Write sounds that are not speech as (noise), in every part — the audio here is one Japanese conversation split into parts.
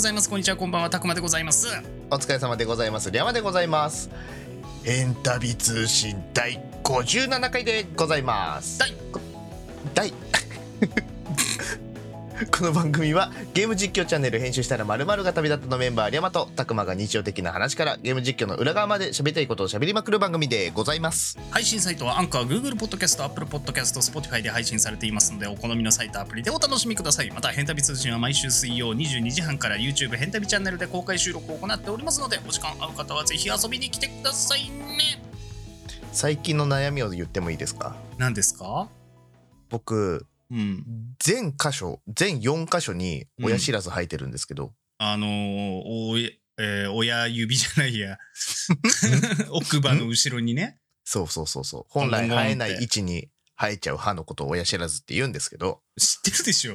ございます。こんにちは、こんばんは、たくまでございます。お疲れ様でございます。リャマでございます。エンタビ通信第57回でございます。第第 (laughs) この番組はゲーム実況チャンネル編集したら〇〇が旅立ったのメンバーリャマとたくまが日常的な話からゲーム実況の裏側まで喋りたいことを喋りまくる番組でございます。配信サイトはアンカー、Google Podcast、Apple Podcast、Spotify で配信されていますので、お好みのサイトアプリでお楽しみください。また、ヘンタビ通信は毎週水曜22時半から YouTube ヘンタビチャンネルで公開収録を行っておりますので、お時間合う方はぜひ遊びに来てくださいね。最近の悩みを言ってもいいですか？何ですか？僕、うん。全箇所、全4箇所に親知らず生えてるんですけど、あのー、おええー親指じゃないや。(laughs) 奥歯の後ろにね。そうそうそうそう。本来生えない位置に生えちゃう歯のことを親知らずって言うんですけど、知ってるでしょ。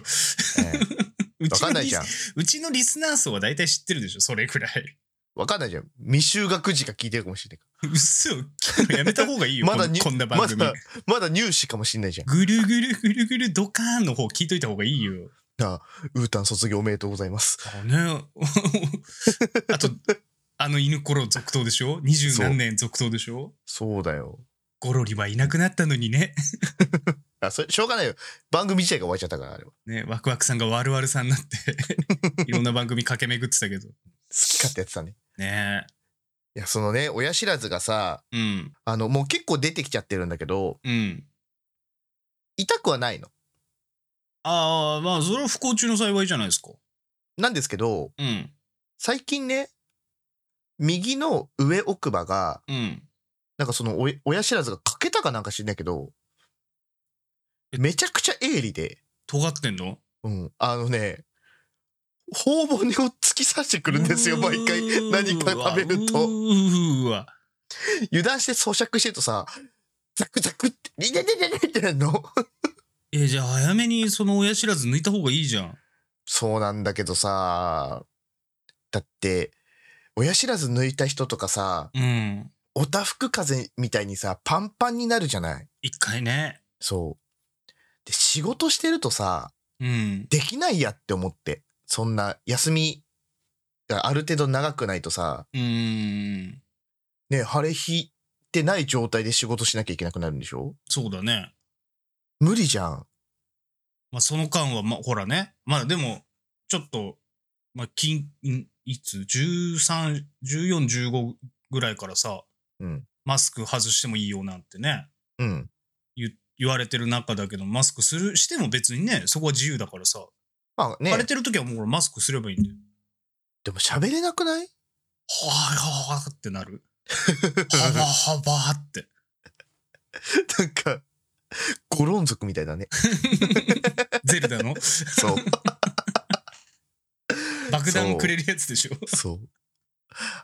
ええ (laughs) うわちのリスかんないじゃん。うちのリスナー層は大体知ってるでしょ、それくらい。わかんないじゃん。未就学児が聞いてるかもしれない。うっそ、聞くのやめた方がいいよ、まだにこんな番組。まだ、まだ入試かもしれないじゃん。ぐるぐるぐるぐるドカーンの方聞いといた方がいいよ。あウータン卒業おめでとうございます。あね。(laughs) あと、あの犬頃続投でしょ？二十何年続投でしょ？そうだよ。ゴロリはいなくなったのにね。(laughs) あ、それ、しょうがないよ。番組自体が終わっちゃったから、あれは。好ね、ワクワクさんがワルワルさんになって、(laughs) いろんな番組駆け巡ってたけど。き勝手やってたね。ねいや、そのね、親知らずがさ、うん。あの、もう結構出てきちゃってるんだけど、うん。痛くはないの。ああ、まあ、それは不幸中の幸いじゃないですか。なんですけど、うん。最近ね、右の上奥歯が、うん。なんかそのお親知らずが欠けたかなんか知んないけど、めちゃくちゃ鋭利で、尖ってんの？うん、あのね、頬骨を突き刺してくるんですよ、毎回。何か食べると。油断して咀嚼してるとさ、ザクザクって、リレレレレってなるの。え、じゃあ早めにその親知らず抜いた方がいいじゃん。そうなんだけどさ、だって、親知らず抜いた人とかさ、うん。おたふく風邪みたいにさ、パンパンになるじゃない一回ね。そう。で、仕事してるとさ、うん。できないやって思って。そんな休みがある程度長くないとさ、うーん。ね、腫れ引いてない状態で仕事しなきゃいけなくなるんでしょ？そうだね。無理じゃん。まあその間は、まあほらね。まあでも、ちょっと、まあ金、んいつ ?13、14、15ぐらいからさ、うん。マスク外してもいいよなんてね、うん。言言われてる中だけど、マスクする、しても別にね、そこは自由だからさ、まあね腫、れてる時はもうマスクすればいいんだよ。でも喋れなくない？はぁはぁってなる。はばはばって。なんか、ゴロン族みたいだね。ゼルダの？そう。爆弾くれるやつでしょ？そ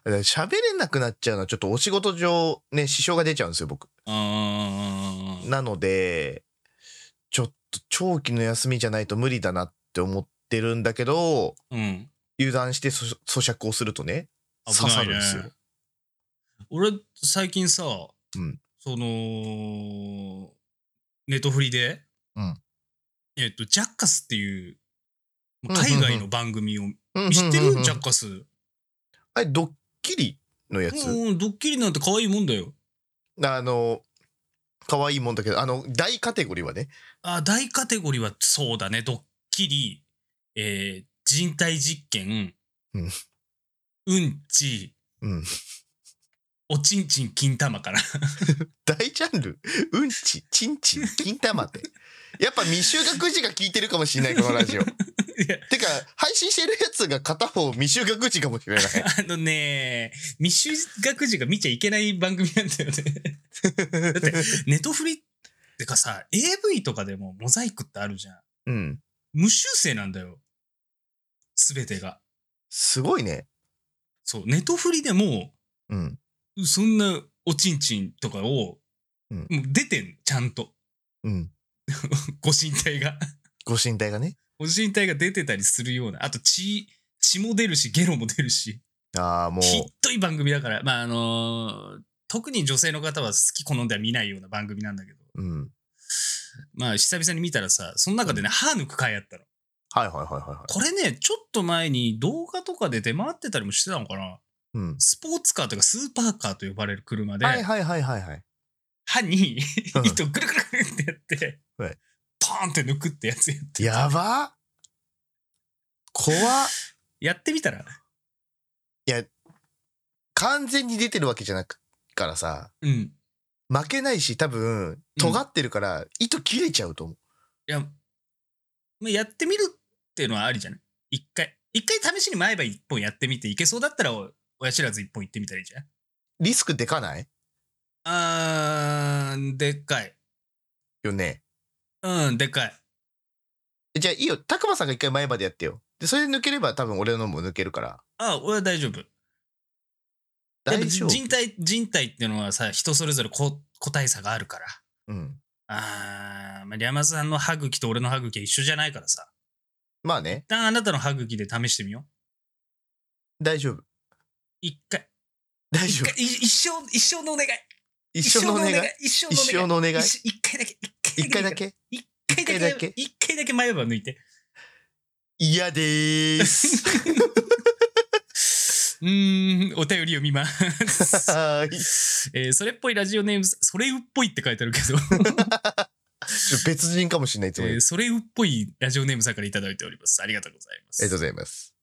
う。喋れなくなっちゃうのはちょっとお仕事上ね、支障が出ちゃうんですよ、僕。なので、ちょっと長期の休みじゃないと無理だなって思ってるんだけど、うん。油断してそ咀嚼をするとね、刺さるんですよ。俺、最近さ、うんその、ネットフリで、うんえっと、ジャッカスっていう、うん海外の番組を、うん知ってる、うんうんうんジャッカス。あれ、ドッキリのやつ、うん、ドッキリなんて可愛いもんだよ。あの、可愛いもんだけど、あの、大カテゴリーはね、あ、大カテゴリーはそうだね。ドッキリ、えー人体実験、うんうんち、うん。おちんちん金玉かな。(laughs) 大ジャンル？うんち、ちんちん、金玉って。やっぱ未就学児が聞いてるかもしれない、このラジオ。(laughs) てか、配信してるやつが片方未就学児かもしれない。(laughs) あのね、未就学児が見ちゃいけない番組なんだよね。だって、ネトフリってかさ、AV とかでもモザイクってあるじゃん。うん。無修正なんだよ。すべてが。すごいね。そう、ネトフリでも、うん。そんなおちんちんとかを、うんもう出てん、ちゃんと。うん。(laughs) ご身体が。ご身体がね。ご身体が出てたりするような。あと血、血も出るし、ゲロも出るし。ああ、もう、ひっどい番組だから、まああのー特に女性の方は好き好んでは見ないような番組なんだけど、うん。まあ久々に見たらさ、その中でね、歯抜く回あったの。はいはいはいはいはい。これね、ちょっと前に動画とかで出回ってたりもしてたのかなうん。スポーツカーというかスーパーカーと呼ばれる車で、はいはいはいはいはい。歯にうん糸ぐるぐるぐるってやって、はいポーンって抜くってやつやって。やば怖っやってみたら？完全に出てるわけじゃなくからさ、うん。負けないし多分、尖ってるから、糸切れちゃうと思う。いや、まあ、やってみるっていうのはありじゃない？一回。一回試しに前歯一本やってみて、いけそうだったらお親知らず一本行ってみたらいいじゃんリスクでかない？あー、でっかい。よね。うん、でっかい。じゃあいいよ。たくまさんが一回前までやってよ。で、それで抜ければ多分俺のも抜けるから。あ、俺は大丈夫。人体、人体っていうのはさ、人それぞれ個個体差があるから。うん。あー、まあ、リャマさんの歯茎と俺の歯茎は一緒じゃないからさ。まあね一、旦あなたの歯茎で試してみよう。大丈夫。一回。大丈夫一回。い一生、一生のお願い。一生のお願い。一生のお願い。一生のお願い一一回だけ。一回だけ一回だけ？一回だけ一回だけ？前歯抜いて。嫌でーす。(laughs) うーん、お便り読みます。はーい。えーそれっぽいラジオネーム、それうっぽいって書いてあるけど、別人かもしれないつもりえーそれうっぽいラジオネームさんからいただいております。ありがとうございます。ありがとうございます。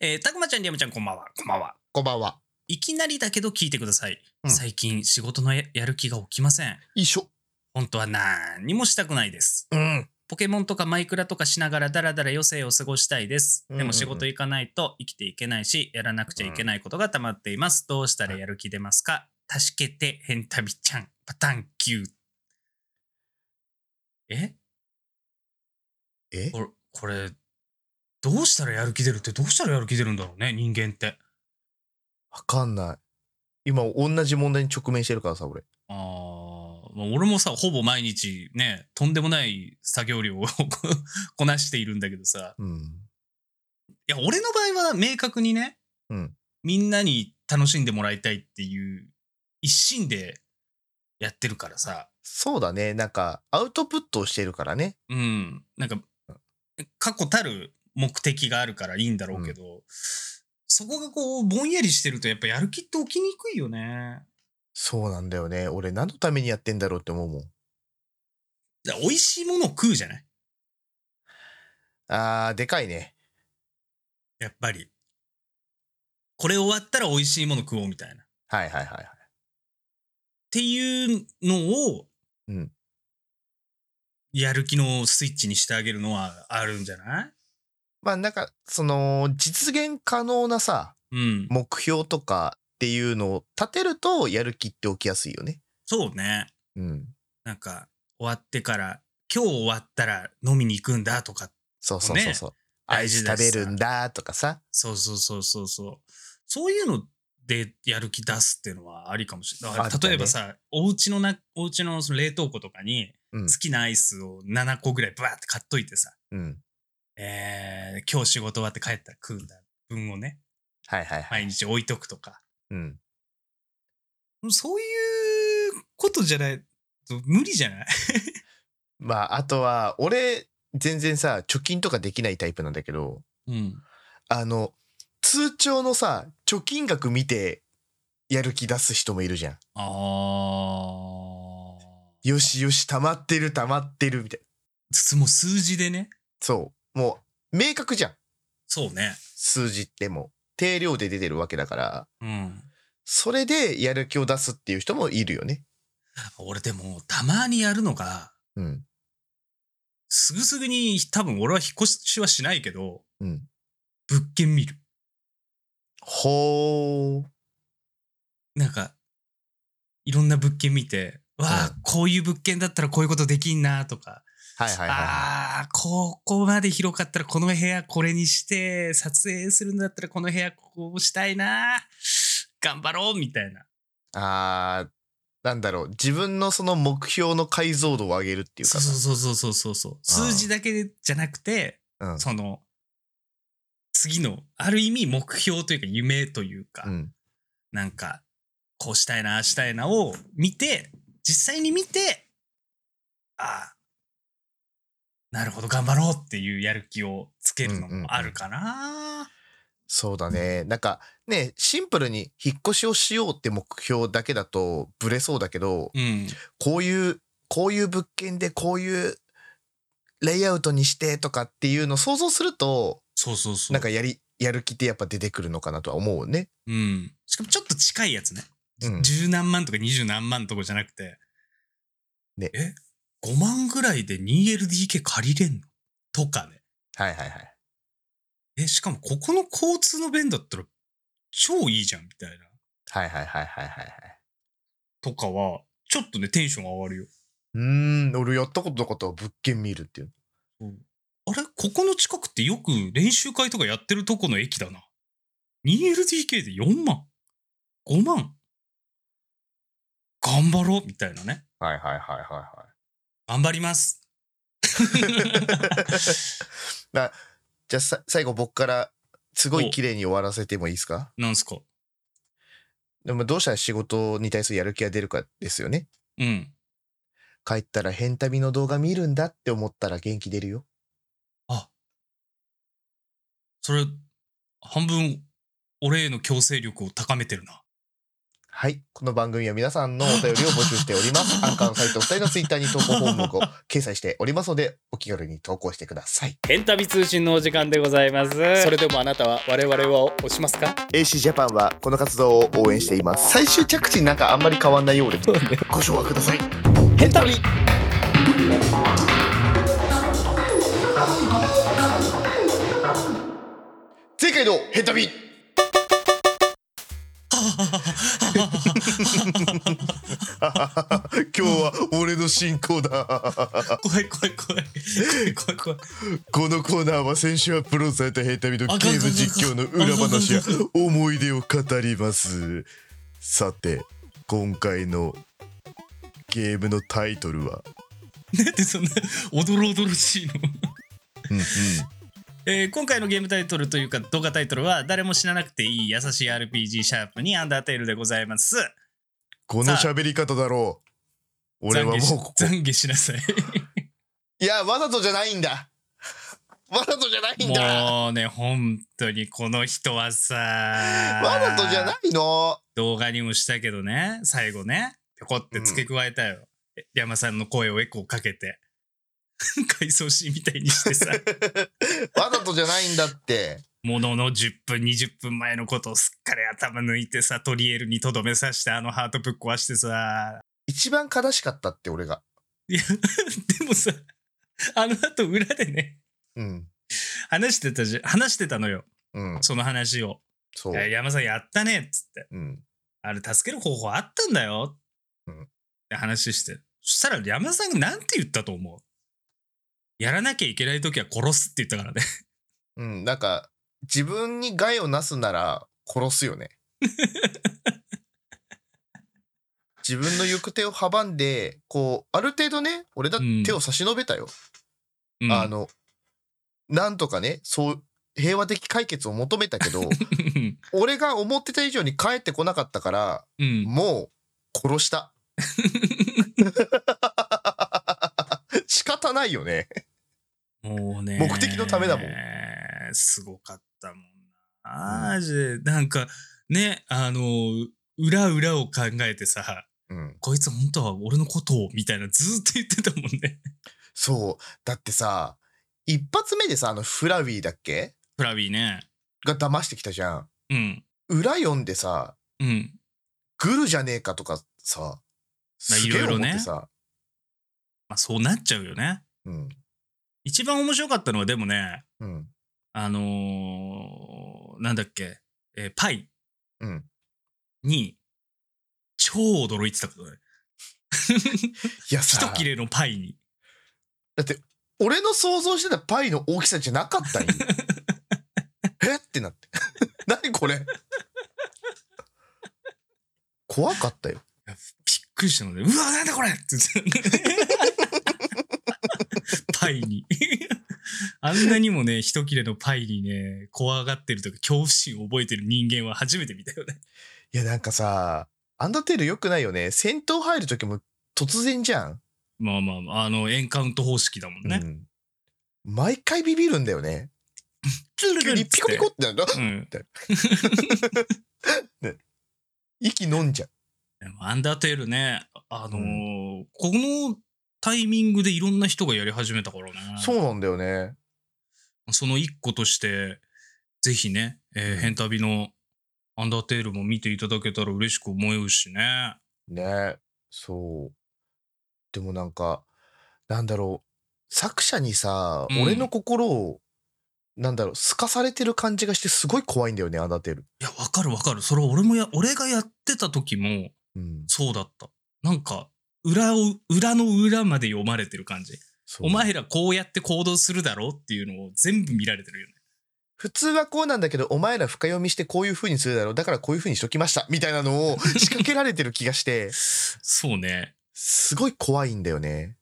えーたくまちゃん、りやまちゃん、こんばんは。こんばんは。こんばんは。いきなりだけど聞いてください。うん最近仕事のややる気が起きません。一緒。本当は何にもしたくないです。うん。ポケモンとかマイクラとかしながらダラダラ余生を過ごしたいです。でも仕事行かないと生きていけないし、やらなくちゃいけないことが溜まっています。どうしたらやる気出ますか？助けて、ヘンタビちゃん。パタンキュー。え？え？これ、これ、どうしたらやる気出るってどうしたらやる気出るんだろうね、人間って。わかんない。今同じ問題に直面してるからさ、俺。あーまあ俺もさ、ほぼ毎日ね、とんでもない作業量を (laughs) こなしているんだけどさ、うん。いや、俺の場合は明確にね、うんみんなに楽しんでもらいたいっていう一心でやってるからさ、そうだね。なんか、アウトプットをしてるからね。うん、なんか、過去たる目的があるからいいんだろうけど、そこがこう、ぼんやりしてるとやっぱやる気って起きにくいよね。そうなんだよね。俺何のためにやってんだろうって思うもん。だ美味しいものを食うじゃない？あー、でかいね。やっぱり。これ終わったら美味しいもの食おうみたいな。っはいはいはいはい。ていうのを、うんやる気のスイッチにしてあげるのはあるんじゃない？まあなんか、その、実現可能なさ、うん。目標とかっていうのを立てると、やる気って起きやすいよね。そうね。うん。なんか、終わってから、今日終わったら飲みに行くんだとか、そうそうそうそう。アイス大事だしさ食べるんだとかさ。そうそうそうそうそう。そういうのでやる気出すっていうのはありかもしれない。例えばさ、お家のな、お家のその冷凍庫とかにうん好。きなアイスを7個ぐらいバーって買っといてさ、うん。えー、今日仕事終わって帰ったら食うんだ分をね、はいはいはい。毎日置いとくとか。うん。そういうことじゃないと無理じゃない？(laughs) まあ、あとは、俺、全然さ、貯金とかできないタイプなんだけど、うん。あの、通帳のさ、貯金額見て、やる気出す人もいるじゃん。あー。よしよし、溜まってる溜まってるみたいな。つもう数字でね。そう。もう、明確じゃん。そうね。数字ってもう、定量で出てるわけだから、うん。それでやる気を出すっていう人もいるよね。俺でも、たまにやるのが、うん。すぐすぐに多分俺は引っ越しはしないけど、うん。物件見る。ほー。なんか、いろんな物件見て、わあ、うんこういう物件だったらこういうことできんなとか、はいはいはいはああ、ここまで広かったらこの部屋これにして、撮影するんだったらこの部屋こうしたいな頑張ろうみたいな。い。あー、なんだろう。自分のその目標の解像度を上げるっていうそうかさ。そうそうそうそうそう。数字だけじゃなくて、うん。その、次の、ある意味目標というか夢というか、うん。なんか、こうしたいな、ああしたいなを見て、実際に見て、ああ、なるほど、頑張ろうっていうやる気をつつけるのもあるかな。そうだね。なんかね、シンプルに引っ越しをしようって目標だけだとブレそうだけど、うん。こういう、こういう物件でこういうレイアウトにしてとかっていうのを想像すると、そうそうそう。なんかやり、やる気ってやっぱ出てくるのかなとは思うね。うん。しかもちょっと近いやつね。うん十何万とか二十何万とかじゃなくて。ねえ？?5 万ぐらいで 2LDK 借りれんの？とかね。はいはいはい。え、しかもここの交通の便だったら超いいじゃんみたいな。はいはいはいはいはいはい。とかは、ちょっとね、テンション上がるよ。うーん、俺やったことなかったわ物件見るっていう。あれ？ここの近くってよく練習会とかやってるとこの駅だな。2LDK で4万 ?5 万？頑張ろうみたいなね。はいはいはいはいはい。頑張ります。(laughs) なじゃあさ最後僕からすごい綺麗に終わらせてもいいですか？なんすか？でもどうしたら仕事に対するやる気が出るかですよね。うん。帰ったら変旅の動画見るんだって思ったら元気出るよ。あ。それ、半分、俺への強制力を高めてるな。はい。この番組は皆さんのお便りを募集しております。(laughs) アンカーのサイト2人のツイッターに投稿フォームを掲載しておりますので、お気軽に投稿してください。ヘンタビ通信のお時間でございますそれでもあなたは我々を押しますか？AC ジャパンはこの活動を応援しています。最終着地なんかあんまり変わんないようで。ご紹介ください。ヘンタビ前回のヘンタビ (laughs) 今日は俺の進行だ。怖い怖い怖い。怖い怖い。このコーナーは先週アップロードされたヘンタビのゲーム実況の裏話や思い出を語ります。さて、今回のゲームのタイトルは、なんでそんなおどろおどろしいの？うんうんえー今回のゲームタイトルというか動画タイトルは誰も知らなくていい優しい RPG シャープにアンダーテールでございます。この喋り方だろう。俺はもう懺悔しなさい。いや、わざとじゃないんだ。わざとじゃないんだ。もうね、本当にこの人はさ、わざとじゃないの？動画にもしたけどね、最後ね、ぴょこって付け加えたよ。え山さんの声をエコーかけて。(laughs) 回想シーンみたいにしてさ、(laughs) わざとじゃないんだって。ものの10分、20分前のことをすっかり頭抜いてさ、トリエルにとどめさしてあのハートぶっ壊してさ、一番悲しかったって俺が。いや、(laughs) でもさ、あの後裏でね、うん。話してたじゃ、話してたのよ。うん。その話を。そう山さんやったねっつって。うん。あれ助ける方法あったんだよ。うんって話して。そしたら山田さんがなんて言ったと思うやらなきゃいけない時は殺すって言ったからね。うん。なんか、自分に害をなすなら殺すよね。(laughs) 自分の行く手を阻んで、こう、ある程度ね、俺だって手を差し伸べたよ。うん、あの、なんとかね、そう、平和的解決を求めたけど、(laughs) 俺が思ってた以上に帰ってこなかったから、うん。もう殺した。(laughs) 仕方ないよね。もうね。目的のためだもん。すごかったもんな。マジで、なんか、ね、あの、裏裏を考えてさ、うん。こいつ本当は俺のことを、みたいなずーっと言ってたもんね。そう。だってさ、一発目でさ、あの、フラウィーだっけ？フラビーね。が騙してきたじゃん。うん。裏読んでさ、うん。グルじゃねえかとかさ、いろいろねまあそうなっちゃうよね。うん。一番面白かったのはでもね、うん。あのー、なんだっけ、えーパイうん。に超驚いてたことね。いやさ (laughs) 一、切れのパイに。だって、俺の想像してたパイの大きさじゃなかったんよ。(laughs) え？ってなって。(laughs) 何これ？怖かったよ。びっくりしたので、うわ、なんだこれって言ってパイに。(laughs) あんなにもね、一切れのパイにね、怖がってるとか恐怖心を覚えてる人間は初めて見たよね。いや、なんかさ、アンダーテール良くないよね。戦闘入る時も突然じゃん。まあまあまあ、あの、エンカウント方式だもんね。うん。毎回ビビるんだよね。急にピコピコってなると、うん。息飲んじゃう。アンダーテールね、あのーこのタイミングでいろんな人がやり始めたからね。そうなんだよね。その一個として、ぜひね、えーヘンタビのアンダーテールも見ていただけたら嬉しく思えるしね。ねそう。でもなんか、なんだろう。作者にさ、うん俺の心を、なんだろう、透かされてる感じがしてすごい怖いんだよね、アンダーテール。いや、わかるわかる。それ俺もや、俺がやってた時もうん。そうだった。なんか、裏を、裏の裏まで読まれてる感じ。お前らこうやって行動するだろうっていうのを全部見られてるよね。普通はこうなんだけど、お前ら深読みしてこういう風にするだろう。だからこういう風にしときました。みたいなのを仕掛けられてる気がして、(laughs) そうね。すごい怖いんだよね。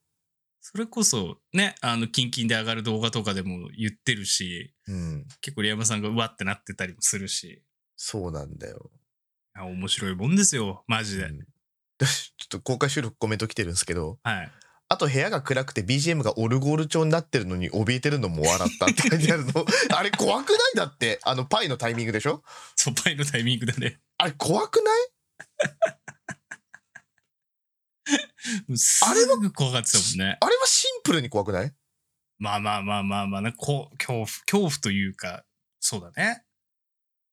それこそ、ね、あの、キンキンで上がる動画とかでも言ってるし、うん。結構リアマさんがうわってなってたりもするし、そうなんだよ。面白いもんですよ、マジで。うんちょっと公開収録コメント来てるんですけど、はい。あと部屋が暗くて BGM がオルゴール調になってるのに怯えてるのも笑ったって書いてあるの。(laughs) あれ怖くない？だって。あのパイのタイミングでしょ？ソパイのタイミングだね。あれ怖くない？(laughs) すぐ怖がってたもんね。あれはシンプルに怖くない？まあまあまあまあまあね、こう恐怖、恐怖というか、そうだね。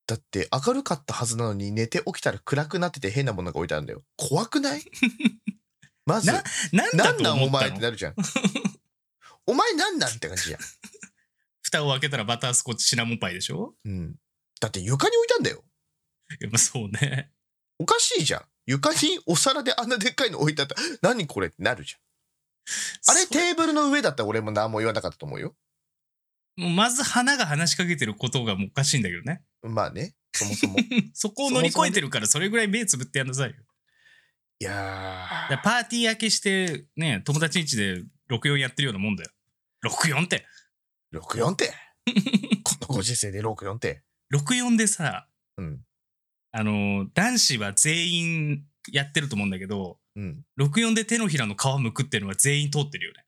だって明るかったはずなのに寝て起きたら暗くなってて変なものが置いてあるんだよ。怖くない？(laughs) まず、ななんだなんとなんお前思ってなるじゃん。(laughs) お前なんなんって感じじゃん。蓋を開けたらバタースコッチシナモンパイでしょ？うん。だって床に置いたんだよ。やっぱそうね。おかしいじゃん。床にお皿であんなでっかいの置いてあったら、何これってなるじゃん。あれそテーブルの上だったら俺も何も言わなかったと思うよ。もうまず花が話しかけてることがもうおかしいんだけどね。まあね、そもそも。い (laughs) そこを乗り越えてるからそれぐらい目つぶってやんなさいよ。やだからパーティー明けしてね、友達ん家で64やってるようなもんだよ。64って。ー、64って。こ (laughs) のご時世で64って。64でさ、うん。あの、男子は全員やってると思うんだけど、うん。64で手のひらの皮むくってるのは全員通ってるよね。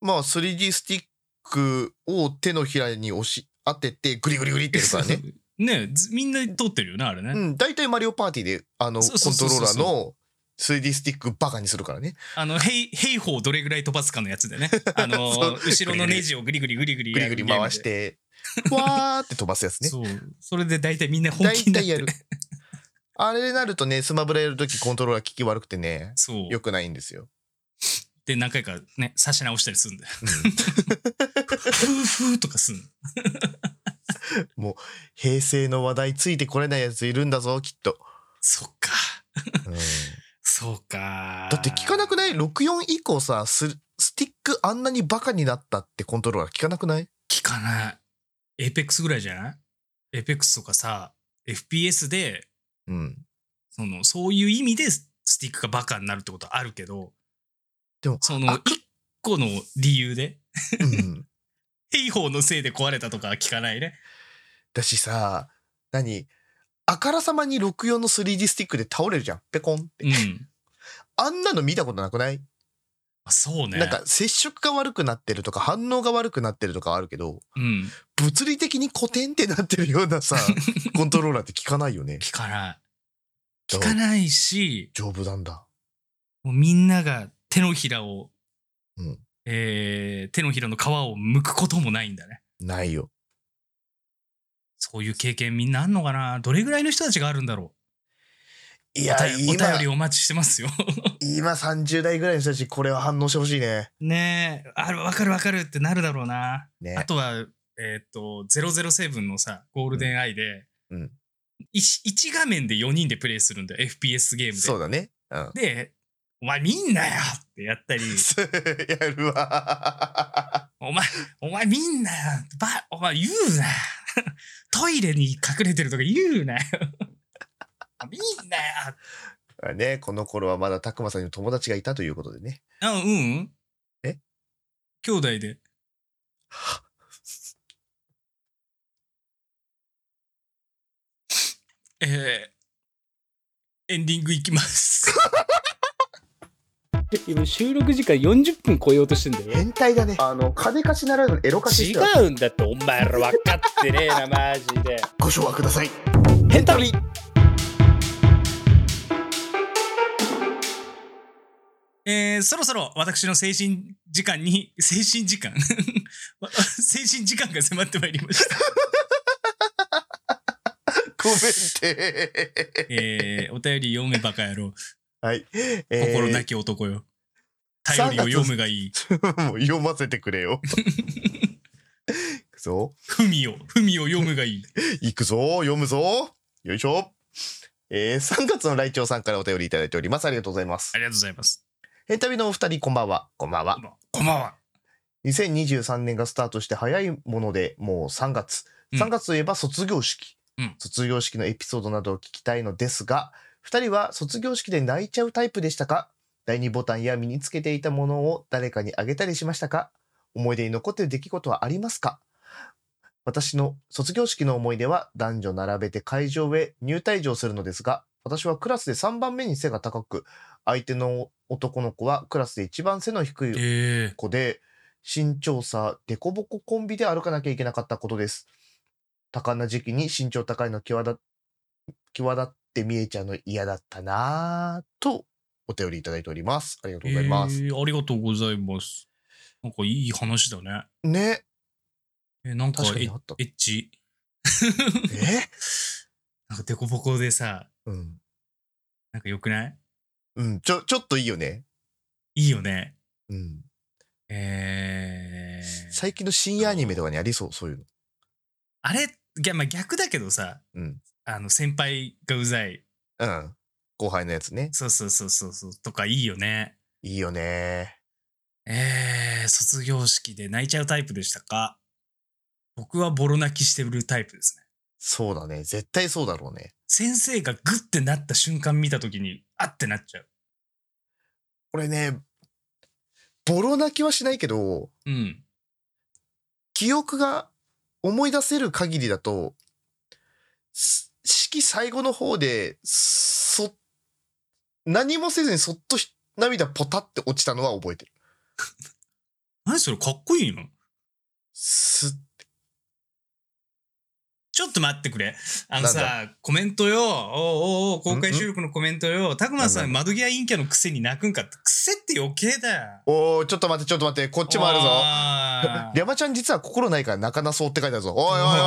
まあ 3D スティックを手のひらに押し当ててグリグリグリってやるからね。(laughs) ねずみんな通ってるよね、あれね。うん。大体マリオパーティーであのコントローラーの 3D スティックバカにするからね。あの、兵兵法をどれぐらい飛ばすかのやつでね。(laughs) あの後ろのネジをグリグリグリグリグリグリ回し。て、(laughs) わーって飛ばすやつね。そう。それで大体みんな本気になってやる。あれになるとね、スマブラやるときコントローラー効き悪くてね、そう。良くないんですよ。で、何回かね、差し直したりするんだよ。うんふーふーとかすんの。平成の話題ついてこれないやついるんだぞ、きっと。そっか。うんそうか。だって聞かなくない ?64 以降さス、スティックあんなにバカになったってコントローラー聞かなくない？聞かない。エーペックスぐらいじゃない？エーペックスとかさ、FPS で、うん。その、そういう意味でスティックがバカになるってことはあるけど、でも、その、あ一個の理由で、うん。(laughs) 兵法のせいで壊れたとかは聞かないね？だしさ、何？あからさまに64の 3D スティックで倒れるじゃん。ペコンって。うん。あんなの見たことなくない、あそうね。なんか接触が悪くなってるとか反応が悪くなってるとかあるけど、うん。物理的にコテンってなってるようなさ、(laughs) コントローラーって聞かないよね。聞かない。聞かないし、丈夫なんだ。もうみんなが手のひらを、うんえー手のひらの皮を剥くこともないんだね。ないよ。そういう経験みんなあんのかな？どれぐらいの人たちがあるんだろいうや、お便りお待ちしてますよ。(laughs) 今30代ぐらいの人たちこれは反応してほしいね。ねえ、ある、わかるわかるってなるだろうな。ねあとは、えっ、と、007のさ、ゴールデンアイで、うん。1, 画面で4人でプレイするんだよ、FPS ゲームで。そうだね。うん。で、お前見んなよってやったり、(laughs) やるわ。お前、お前見んなよば、お前言うなよ (laughs) トイレに隠れてるとか言うなよ (laughs) 見んなよね、この頃はまだたくまさんに友達がいたということでね。あ、うんうん？え？兄弟で。えー、エンディングいきます。今収録時間40分超えようとしてんだよ変態だね。あの金貸しならぬエロ貸し違うんだってお前ら分かってねえなマジで。ご唱和ください。ヘンタビえー、そろそろ私の精神時間に、(laughs) 精神時間？わ (laughs) 精神時間が迫ってまいりました。ごめんってえー、お便り読めバカ野郎。はい、え心なき男よ。頼りを読むがいい。ー、(laughs) もう読ませてくれよ。(laughs) くぞ。ふみを、ふみを読むがいい。行くぞ。読むぞ。よいしょ。えー、3月の来庁さんからお便りいただいております。ありがとうございます。ありがとうございます。ヘンタビのお二人こんばんは。こんばんは。こんばんは。2023年がスタートして早いものでもう3月。うん。3月といえば卒業式、うん。卒業式のエピソードなどを聞きたいのですが2人は卒業式で泣いちゃうタイプでしたか？第2ボタンや身につけていたものを誰かにあげたりしましたか？思い出に残っている出来事はありますか？私の卒業式の思い出は男女並べて会場へ入退場するのですが私はクラスで3番目に背が高く相手の男の子はクラスで一番背の低いえ。ー、子で身長差デコボココンビで歩かなきゃいけなかったことです。多感な時期に身長高いの際立際立って見えちゃうの嫌だったなぁとお便りいただいております。ありがとうございます、えーありがとうございます。なんかいい話だね。ね。えなんかエッチ？え？(laughs) なんかデコボコでさ、うん。なんか良くない？うんちょちょっといいよね。いいよね。うん。えー、最近の深夜アニメとかにありそうそういうの。あれ、まあ、逆だけどさ、うんあの、先輩がうざい。うん後輩のやつねそうそうそうそうそう。とかいいよね。いいよねえー、卒業式で泣いちゃうタイプでしたか？僕はボロ泣きしてるタイプですね。そうだね絶対そうだろうね先生がグッてなった瞬間見た時に、あってなっちゃう。俺ねボロ泣きはしないけどうん。記憶が思い出せる限りだと、す式最後の方で、そ、何もせずにそっとひ涙ポタって落ちたのは覚えてる。(laughs) 何それかっこいいの？す、ちょっと待ってくれ。あのさ、コメントよ。おうおうおう公開収録のコメントよ。たくまさなんん、窓際陰キャのくせに泣くんかって。くせって余計だよ。おー、ちょっと待って、ちょっと待って、こっちもあるぞ。ぞ (laughs) 山ちゃん実は心ないから泣かなそうって書いてあるぞ。おいおいおいおい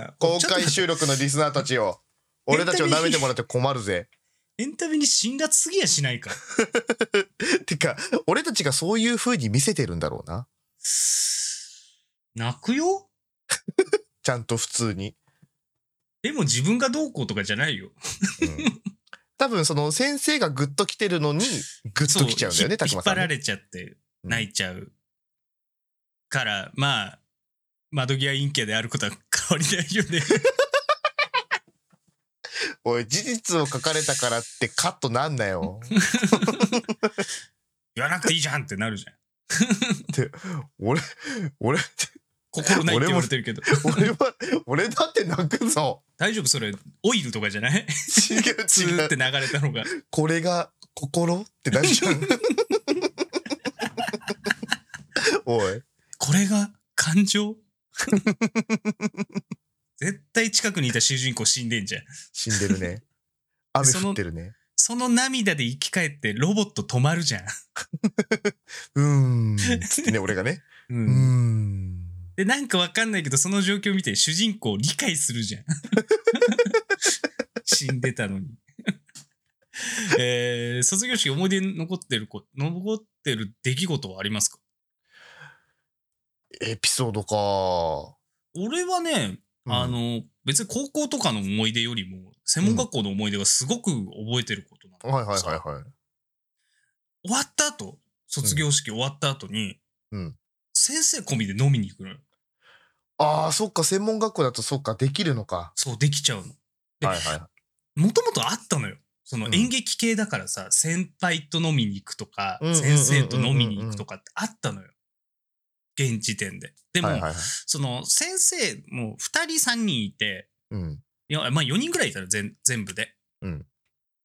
おい。公開収録のリスナーたちよ。俺たちを舐めてもらって困るぜ。エンタメに辛辣すぎやしないか。(laughs) てか、俺たちがそういう風に見せてるんだろうな。(laughs) 泣くよ？ちゃんと普通に。でも自分がどうこうとかじゃないよ。うん多分その先生がグッと来てるのにグッと来ちゃうんだよね、そうたくまさんね。引っ張られちゃって泣いちゃう。から、まあ、窓際陰キャであることは変わりないよね。(laughs) おい、事実を書かれたからってカットなんなよ。(laughs) 言わなくていいじゃんってなるじゃん。俺、俺、心ないって言われてるけど。俺は、俺だって泣くぞ。大丈夫それ、オイルとかじゃない？違う違う。って流れたのが。これが心ってなるじゃん。(laughs) おい、これが感情？絶対近くにいた主人公死んでんじゃん。死んでるね。雨降ってるね。その涙で生き返ってロボット止まるじゃん。(laughs) うーん。つってね、俺がね。う。うーんん。で、なんかわかんないけど、その状況を見て主人公を理解するじゃん。(laughs) 死んでたのに。(laughs) えー、卒業式思い出に残ってるこ、残ってる出来事はありますか？エピソードか。俺はね、あの、別に高校とかの思い出よりも、専門学校の思い出がすごく覚えてることなんだけどはいはいさはいはい。終わった後、卒業式終わった後に、うん先生込みで飲みに行くのよ。ああ、そっか、専門学校だとそっか、できるのか。そう、できちゃうの。ではいはい。もともとあったのよ。そのうん演劇系だからさ、先輩と飲みに行くとか、うんうんうんうんうん先生と飲みに行くとかってあったのよ。現時点で。でも、はいはいはい。その先生も2人3人いて、うん。いやまあ4人ぐらいいたら全全部で。うん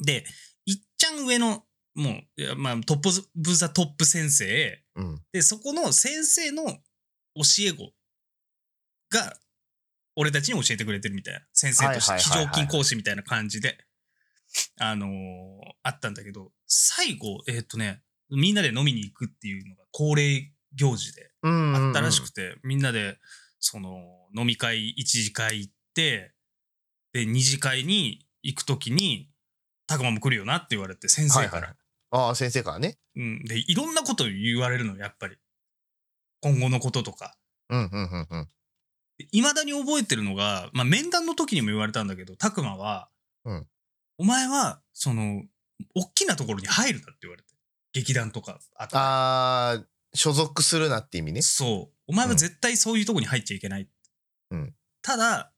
で、いっちゃん上の、もう、まあ、 top of the top 先生、うん。で、そこの先生の教え子が、俺たちに教えてくれてるみたいな。先生として、非常勤講師みたいな感じで、あのーあったんだけど、最後、えーっとね、みんなで飲みに行くっていうのが恒例行事でうんあったらしくて、みんなで、その、飲み会、一次会行って、で、二次会に行くときに、たくまも来るよなって言われて、先生から。はいはい。ああ、先生からね。うん。で、いろんなこと言われるの、やっぱり。今後のこととか。うんうんうんうん。いまだに覚えてるのが、まあ、面談の時にも言われたんだけど、たくまは、うんお前は、その、大きなところに入るなって言われて。劇団とか、あとああ、所属するなって意味ね。そう。お前は絶対そういうとこに入っちゃいけない。うんただ、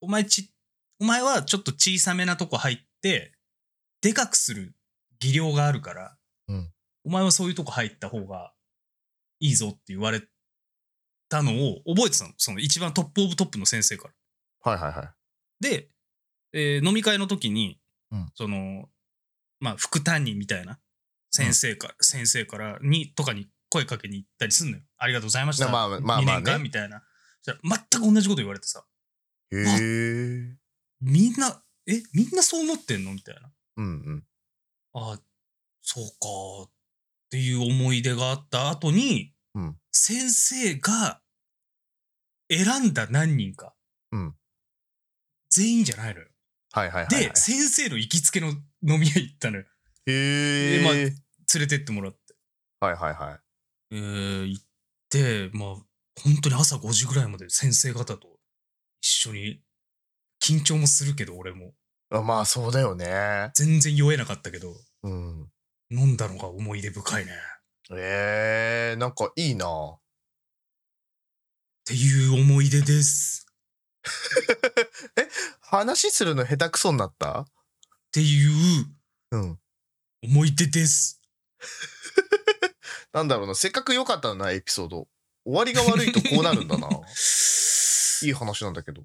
お前ち、お前はちょっと小さめなとこ入って、でかくする技量があるから、うんお前はそういうとこ入った方がいいぞって言われたのを覚えてたの。その一番トップオブトップの先生から。はいはいはい。で、えー飲み会の時に、うんその、まあ、副担任みたいな先生から、先生からに、とかに声かけに行ったりすんのよ。ありがとうございました。まあまあまあ2まあね年間みたいな。全く同じこと言われてさ、へえ。みんな、え、みんなそう思ってんのみたいな。うんうん。あそうか、っていう思い出があった後に、うん先生が選んだ何人か、うん全員じゃないのよ。はいはいはいはい。で、先生の行きつけの飲み屋行ったのよ。へえ。でまあ連れてってもらって。はいはいはい。えー、行って、まあ、本当に朝5時ぐらいまで先生方と一緒に、緊張もするけど、俺も。あまあそうだよね。全然酔えなかったけど、うん。飲んだのが思い出深いね。っええなんかいいな。ていう思い出です。(laughs) 話するの下手くそになった？っていううん。思い出です。(laughs) なんだろうな、せっかく良かったな、エピソード。終わりが悪いとこうなるんだな。(laughs) いい話なんだけど。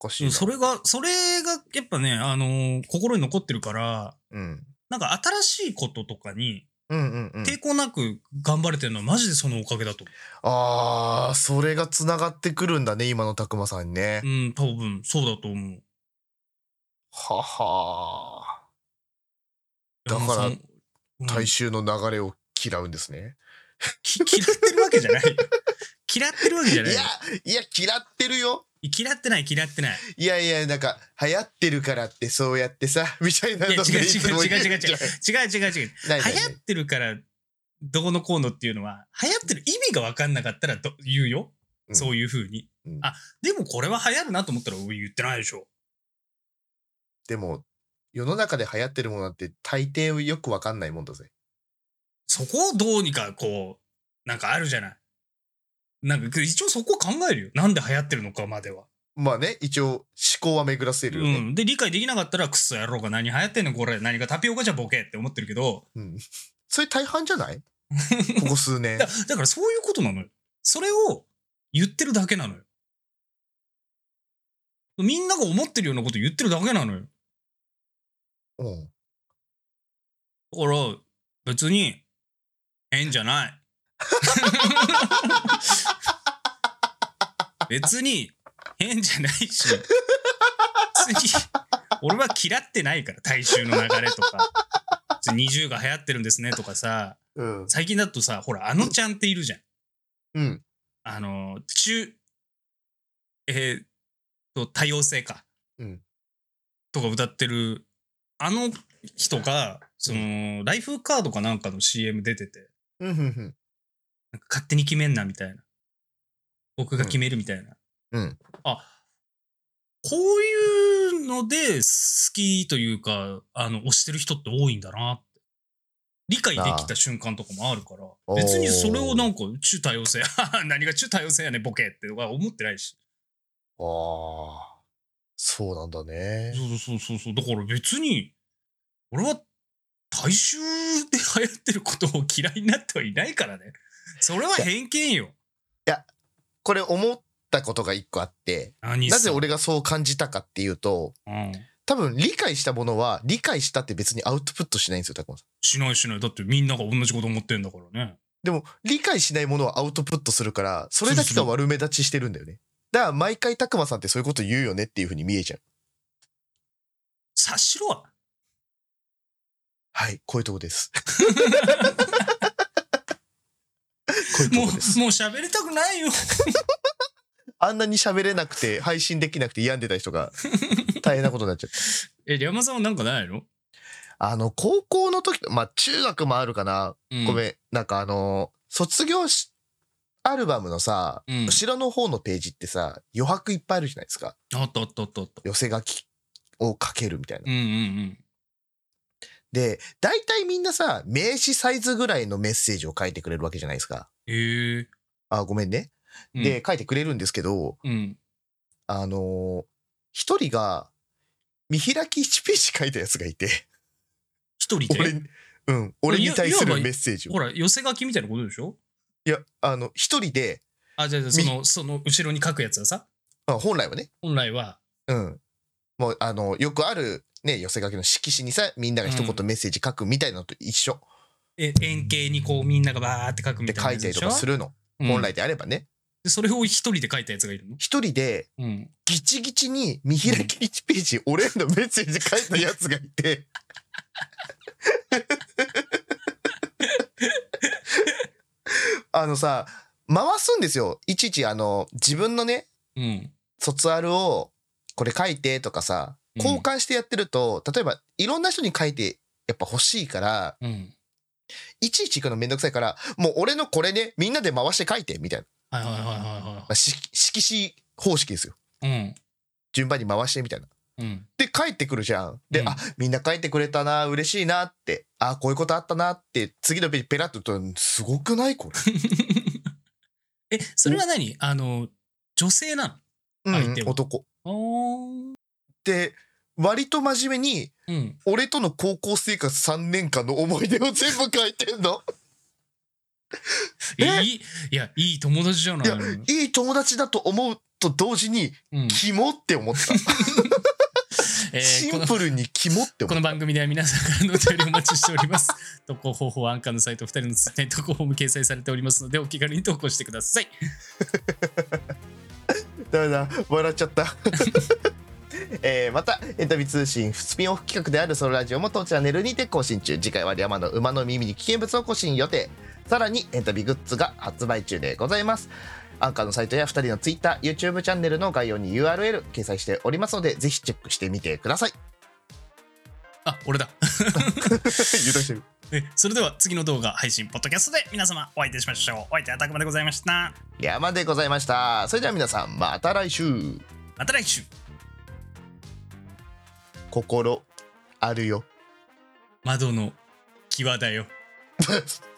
おかしいな。それが、それがやっぱね、あのー心に残ってるから、うん。なんか新しいこととかに。抵抗なく頑張れてるのはマジでそのおかげだと思ああ、それが繋がってくるんだね、今のたくまさんにねう。。うん、多分そうだと思う。ははだから大衆の流れを嫌うんですね。き (laughs) 嫌ってるわけじゃないよ。嫌ってるわけじゃないいよや、いや、嫌ってるよ。嫌ってない嫌ってない。いやいや、なんか、流行ってるからってそうやってさ、(laughs) みたいないや違うのでいつも違う違う違う違う違う言じゃん違う違う違う。ないないない流行ってるからどうのこうのっていうのは流行ってる意味が分かんなかったらど言うよ。うんそういう風に。うんあ、でもこれは流行るなと思ったら言ってないでしょ。でも、世の中で流行ってるものなんて大抵よくわかんないもんだぜ。そこをどうにかこう、なんかあるじゃない。なんか一応そこ考えるよ。なんで流行ってるのかまでは。まあね、一応思考は巡らせるよね。うん。で、理解できなかったら、クソ野郎が何流行ってんのこれ。何がタピオカじゃボケって思ってるけど、うん。それ大半じゃない？(laughs) ここ数年だ。だからそういうことなのよ。それを言ってるだけなのよ。みんなが思ってるようなこと言ってるだけなのよ。うん。だから、別に、変じゃない。(laughs) 別に、変じゃないし、別に、俺は嫌ってないから、大衆の流れとか。別に20が流行ってるんですねとかさ、うん。最近だとさ、ほら、あのちゃんっているじゃん。うん。あの、中、えーっと、多様性か。うんとか歌ってる、あの人が、その、ライフカードかなんかの CM 出てて、うん。うん。うん。なんか勝手に決めんなみたいな。僕が決めるみたいな。うん。あ、こういうので好きというか、あの、推してる人って多いんだなって。理解できた瞬間とかもあるから、ー別にそれをなんか、中多様性、(laughs) 何が中多様性やねんボケってとか思ってないし。ああ。そうなんだね。そうそうそうそう。だから別に、俺は大衆で流行ってることを嫌いになってはいないからね。(laughs) それは偏見よ。これ思ったことが一個あって、何なぜ俺がそう感じたかっていうと、うん。多分理解したものは理解したって別にアウトプットしないんですよたくまさんしないしない。だってみんなが同じこと思ってんだからね。でも理解しないものはアウトプットするからそれだけが悪目立ちしてるんだよねだから毎回たくまさんってそういうこと言うよねっていうふうに見えちゃう察しろわ。はいこういうとこです (laughs) もう、もう喋りたくないよ。あんなに喋れなくて配信できなくて病んでた人が大変なことになっちゃう。(laughs) え、リャマさんはなんかないの？あの高校の時まあ中学もあるかな、うん。ごめん。なんかあの卒業しアルバムのさ、うん。後ろの方のページってさ余白いっぱいあるじゃないですか。あったあったあったあった。寄せ書きをかけるみたいな。うんうんで大体みんなさ名刺サイズぐらいのメッセージを書いてくれるわけじゃないですか。え。あごめんね、うん。で、書いてくれるんですけどうん。あのー一人が見開き1ページ書いたやつがいて。一人俺でうん。俺に対するメッセージを。ほら、寄せ書きみたいなことでしょ？いやあの一人であ、じゃあ、その、その後ろに書くやつはさ、あ本来はね。本来は、うん。もう、あの、よくある、ね、寄せ書きの色紙にさ、みんなが一言メッセージ書くみたいなのと一緒え円形にこうみんながバーって書くみでたいなやつでしょ？書いたりとかするの。うん本来であればね。でそれを一人で書いたやつがいるの？一人で、うん。ギチギチに見開き1ページ、俺へのメッセージ書いたやつがいて、(laughs) あのさ、回すんですよ。いちいち、あの、自分のね、うん。卒アルをこれ書いてとかさうん交換してやってると、例えばいろんな人に書いてやっぱ欲しいからうん。いちいち行くのめんどくさいからもう俺のこれねみんなで回して書いてみたいな、はいはいはいはい色紙方式ですよい。うん。順番に回してみたいな。うん。で帰ってくるじゃん。で、うんあみんな書いてくれたな嬉しいなってあこういうことあったなって次のページペラッととすごくない？これ。(laughs) え、それは何？あの、女性なうん相手は男。ので割と真面目にうん。俺との高校生活3年間の思い出を全部書いてんの。え？え？いい、いや、いい友達じゃないいやいい友達だと思うと同時にうん。キモって思った。(laughs) えーシンプルにキモって。この番組では皆さんからのお便りをお待ちしております。(laughs) 投稿方法はアンカーのサイト2人のツイッターに投稿フォーム掲載されておりますので、お気軽に投稿してください。(laughs) ダメだ、笑っちゃった。えーまたエンタビ通信スピンオフ企画であるソロラジオも当チャンネルにて更新中次回は山の馬の耳に危険物を更新予定さらにエンタビグッズが発売中でございますアンカーのサイトや2人の TwitterYouTube チャンネルの概要に URL 掲載しておりますのでぜひチェックしてみてくださいあ、俺だ。(laughs) 油断してるえそれでは次の動画配信、ポッドキャストで皆様お会いいたしましょう。お相手はたくまでございました。山でございましたそれでは皆さんまた来週また来週。心あるよ窓の際だよ。(laughs)